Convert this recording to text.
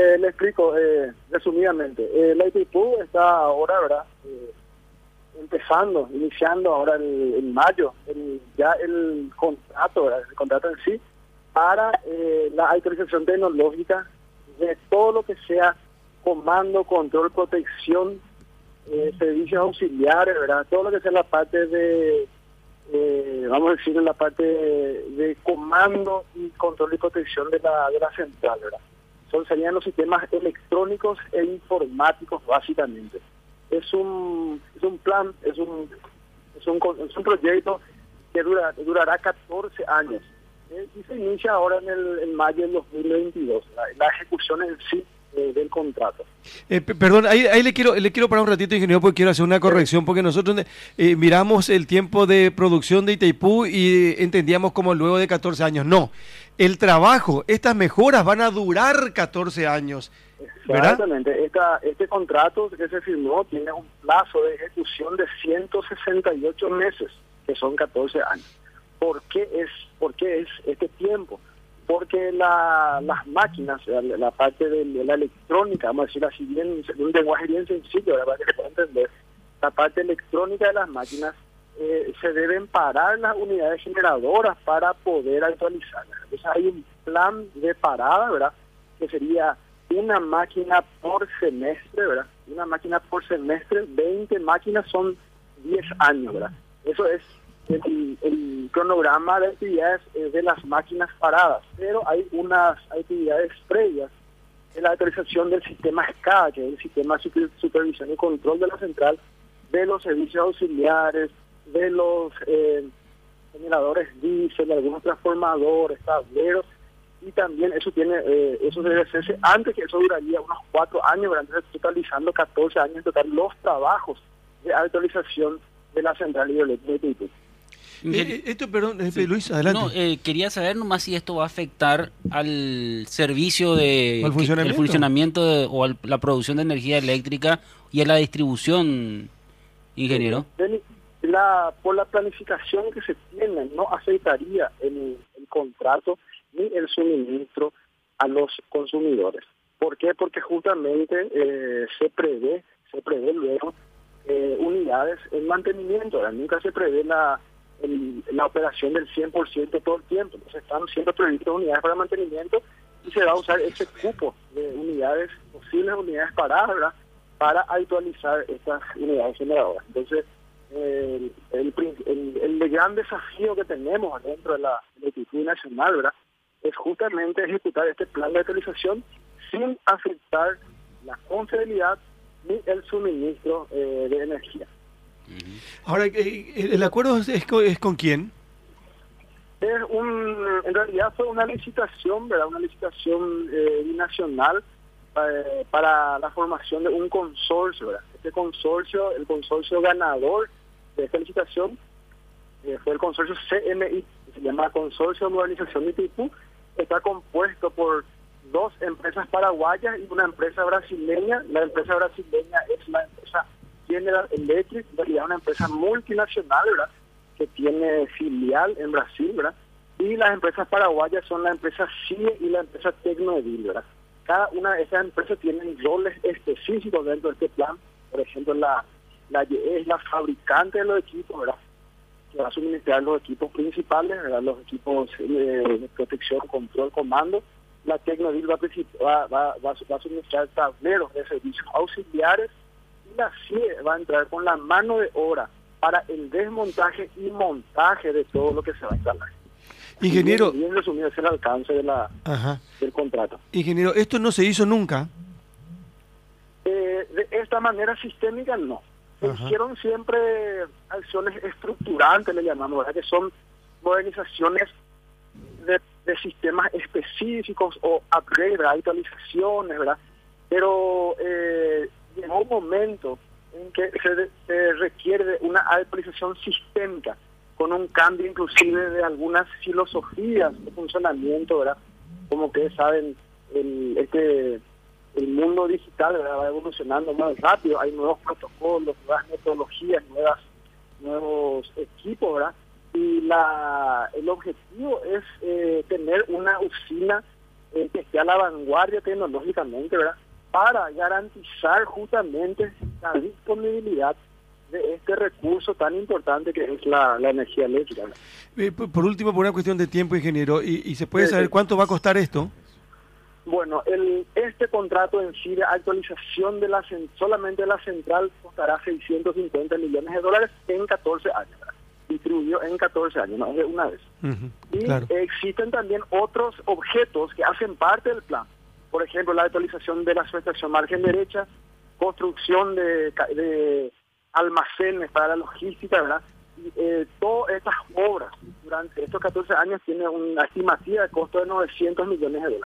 Le, le explico eh, resumidamente. Eh, la ITIPU está ahora, ¿verdad? Eh, empezando, iniciando ahora el- en mayo, el- ya el contrato, el contrato en sí, para eh, la autorización tecnológica de todo lo que sea comando, control, protección, eh, servicios auxiliares, ¿verdad? Todo lo que sea la parte de, eh, vamos a decir, la parte de, de comando y control y protección de la, de la central, ¿verdad? Son, serían los sistemas electrónicos e informáticos, básicamente. Es un, es un plan, es un, es un, es un proyecto que dura, durará 14 años. Eh, y se inicia ahora en, el, en mayo del 2022, la, la ejecución en sí eh, del contrato. Eh, pe- perdón, ahí, ahí le quiero le quiero parar un ratito, ingeniero, porque quiero hacer una corrección, porque nosotros eh, miramos el tiempo de producción de Itaipú y entendíamos como luego de 14 años. No, el trabajo, estas mejoras van a durar 14 años. Exactamente. Esta, este contrato que se firmó tiene un plazo de ejecución de 168 meses, que son 14 años. ¿Por qué es, por qué es este tiempo? Porque la, las máquinas, la, parte de la electrónica, vamos a decir así bien, en un lenguaje bien sencillo, para que se pueda entender, la parte electrónica de las máquinas eh, se deben parar las unidades generadoras para poder actualizarlas. Entonces hay un plan de parada, ¿verdad? Que sería una máquina por semestre, ¿verdad? Una máquina por semestre, 20 máquinas son 10 años, ¿verdad? Eso es el, cronograma de actividades eh, de las máquinas paradas, pero hay unas actividades previas de la autorización del sistema SCADA, que es el sistema de super- supervisión y control de la central, de los servicios auxiliares, de los eh, generadores diésel, de algunos transformadores, tableros, y también eso tiene, eh, eso debe hacerse antes que eso duraría unos cuatro años, entonces totalizando 14 años en total los trabajos de actualización de la central hidroeléctrica. Ingeniero- Eh, esto, perdón, eh, Luis, adelante. No, eh, quería saber nomás si esto va a afectar al servicio de ¿O al funcionamiento? el funcionamiento de- o a la producción de energía eléctrica y a la distribución, ingeniero. La, por la planificación que se tiene, no afectaría el, el contrato ni el suministro a los consumidores. ¿Por qué? Porque justamente eh, se prevé, se prevé luego eh, unidades en mantenimiento, ¿verdad? nunca se prevé la, el- la operación del 100% todo el tiempo. Entonces están siendo previstas unidades para mantenimiento y se va a usar ese cupo de unidades, posibles unidades paradas, ¿verdad? para actualizar estas unidades generadoras. Entonces, el, el, el- gran desafío que tenemos dentro de la Electricidad Nacional, ¿verdad? es justamente ejecutar este plan de actualización sin afectar la confiabilidad ni el suministro eh, de energía. Ahora, eh, ¿el acuerdo es, con, es con quién? Es un, en realidad fue una licitación, ¿verdad? Una licitación eh, binacional eh, para la formación de un consorcio. Este consorcio, el consorcio ganador de esta licitación eh, fue el consorcio CMI, que se llama Consorcio de Modernización de Itipú, está compuesto por dos empresas paraguayas y una empresa brasileña. La empresa brasileña es la empresa General Electric, realidad una empresa multinacional, ¿verdad? que tiene filial en Brasil, ¿verdad? Y las empresas paraguayas son la empresa CIE y la empresa Tecnoedil, ¿verdad? Cada una de esas empresas tienen roles específicos dentro de este plan. Por ejemplo, la, la es la fabricante de los equipos, ¿verdad? Que va a suministrar los equipos principales, ¿verdad? Los equipos eh, de protección, control, comando. La Tecnoedil va, va, va, va, va a suministrar tableros de servicios auxiliares CIE va a entrar con la mano de obra para el desmontaje y montaje de todo lo que se va a instalar. Ingeniero, Bien, bien resumido es el alcance de la, ajá. del contrato. Ingeniero, esto no se hizo nunca. Eh, de esta manera sistémica no. Ajá. hicieron siempre acciones estructurantes, le llamamos, ¿verdad? que son modernizaciones de, de sistemas específicos o upgrade, actualizaciones, ¿verdad? Pero eh, llegó un momento en que se, se requiere una actualización sistémica, con un cambio inclusive de algunas filosofías de funcionamiento, ¿verdad? Como ustedes saben, el, este el mundo digital ¿verdad? va evolucionando más rápido, hay nuevos protocolos, nuevas metodologías, nuevas nuevos equipos, ¿verdad? Y la el objetivo es eh, tener una usina eh, que esté a la vanguardia tecnológicamente, ¿verdad? Para garantizar justamente la disponibilidad de este recurso tan importante que es la, la energía eléctrica. Eh, por último, por una cuestión de tiempo, ingeniero, ¿y, y se puede Sí, saber sí. cuánto va a costar esto? Bueno, el, este contrato en sí de actualización de la solamente de la central costará 650 millones de dólares en 14 años, distribuido en 14 años, no es de una vez. Y claro. existen también otros objetos que hacen parte del plan. Por ejemplo, la actualización de la subestación margen derecha, construcción de, almacenes para la logística, ¿verdad? Y, eh, todas estas obras durante estos 14 años tienen una estimativa de costo de 900 millones de dólares.